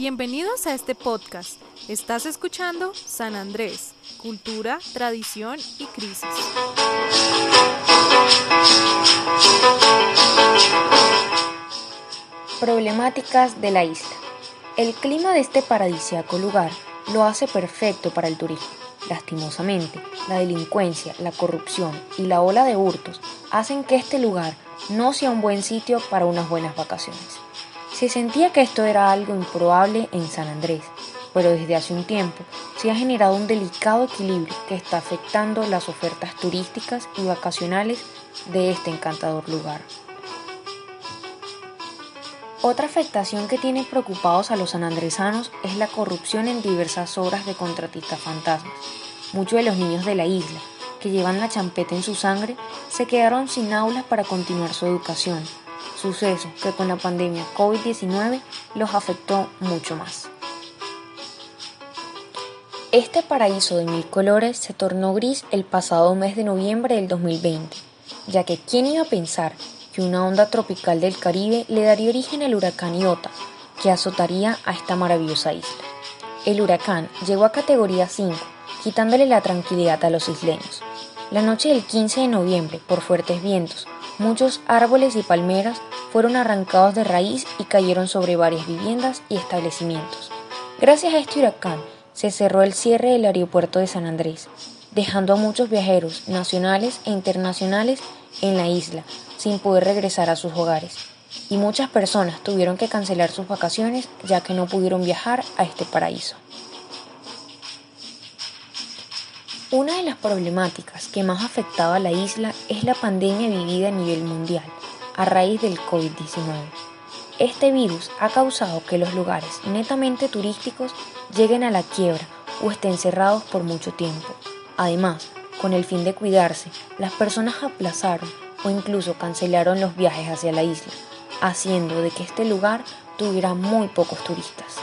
Bienvenidos a este podcast. Estás escuchando San Andrés, cultura, tradición y crisis. Problemáticas de la isla. El clima de este paradisíaco lugar lo hace perfecto para el turismo. Lastimosamente, la delincuencia, la corrupción y la ola de hurtos hacen que este lugar no sea un buen sitio para unas buenas vacaciones. Se sentía que esto era algo improbable en San Andrés, pero desde hace un tiempo se ha generado un delicado equilibrio que está afectando las ofertas turísticas y vacacionales de este encantador lugar. Otra afectación que tiene preocupados a los sanandresanos es la corrupción en diversas obras de contratistas fantasmas. Muchos de los niños de la isla, que llevan la champeta en su sangre, se quedaron sin aulas para continuar su educación, suceso que con la pandemia COVID-19 los afectó mucho más. Este paraíso de mil colores se tornó gris el pasado mes de noviembre del 2020, ya que quién iba a pensar que una onda tropical del Caribe le daría origen al huracán Iota, que azotaría a esta maravillosa isla. El huracán llegó a categoría 5, quitándole la tranquilidad a los isleños. La noche del 15 de noviembre, por fuertes vientos, muchos árboles y palmeras fueron arrancados de raíz y cayeron sobre varias viviendas y establecimientos. Gracias a este huracán se cerró el cierre del aeropuerto de San Andrés, dejando a muchos viajeros nacionales e internacionales en la isla sin poder regresar a sus hogares. Y muchas personas tuvieron que cancelar sus vacaciones ya que no pudieron viajar a este paraíso. Una de las problemáticas que más afectaba a la isla es la pandemia vivida a nivel mundial a raíz del COVID-19. Este virus ha causado que los lugares netamente turísticos lleguen a la quiebra o estén cerrados por mucho tiempo. Además, con el fin de cuidarse, las personas aplazaron o incluso cancelaron los viajes hacia la isla, haciendo de que este lugar tuviera muy pocos turistas.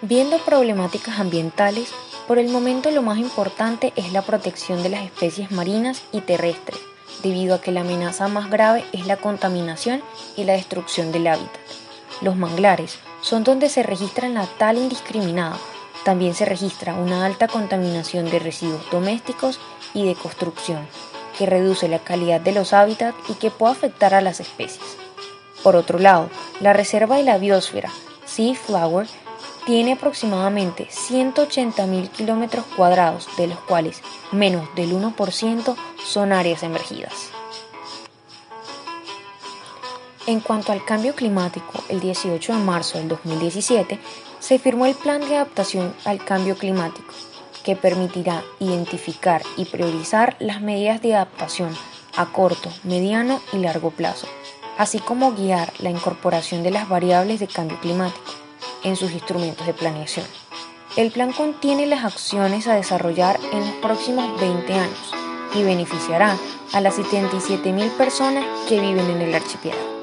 Viendo problemáticas ambientales, por el momento lo más importante es la protección de las especies marinas y terrestres, debido a que la amenaza más grave es la contaminación y la destrucción del hábitat. Los manglares son donde se registra la tal indiscriminada. También se registra una alta contaminación de residuos domésticos y de construcción, que reduce la calidad de los hábitats y que puede afectar a las especies. Por otro lado, la reserva de la biosfera Sea Flower tiene aproximadamente 180.000 kilómetros cuadrados, de los cuales menos del 1% son áreas emergidas. En cuanto al cambio climático, el 18 de marzo del 2017 se firmó el Plan de Adaptación al Cambio Climático, que permitirá identificar y priorizar las medidas de adaptación a corto, mediano y largo plazo, así como guiar la incorporación de las variables de cambio climático en sus instrumentos de planeación. El plan contiene las acciones a desarrollar en los próximos 20 años y beneficiará a las 77.000 personas que viven en el archipiélago.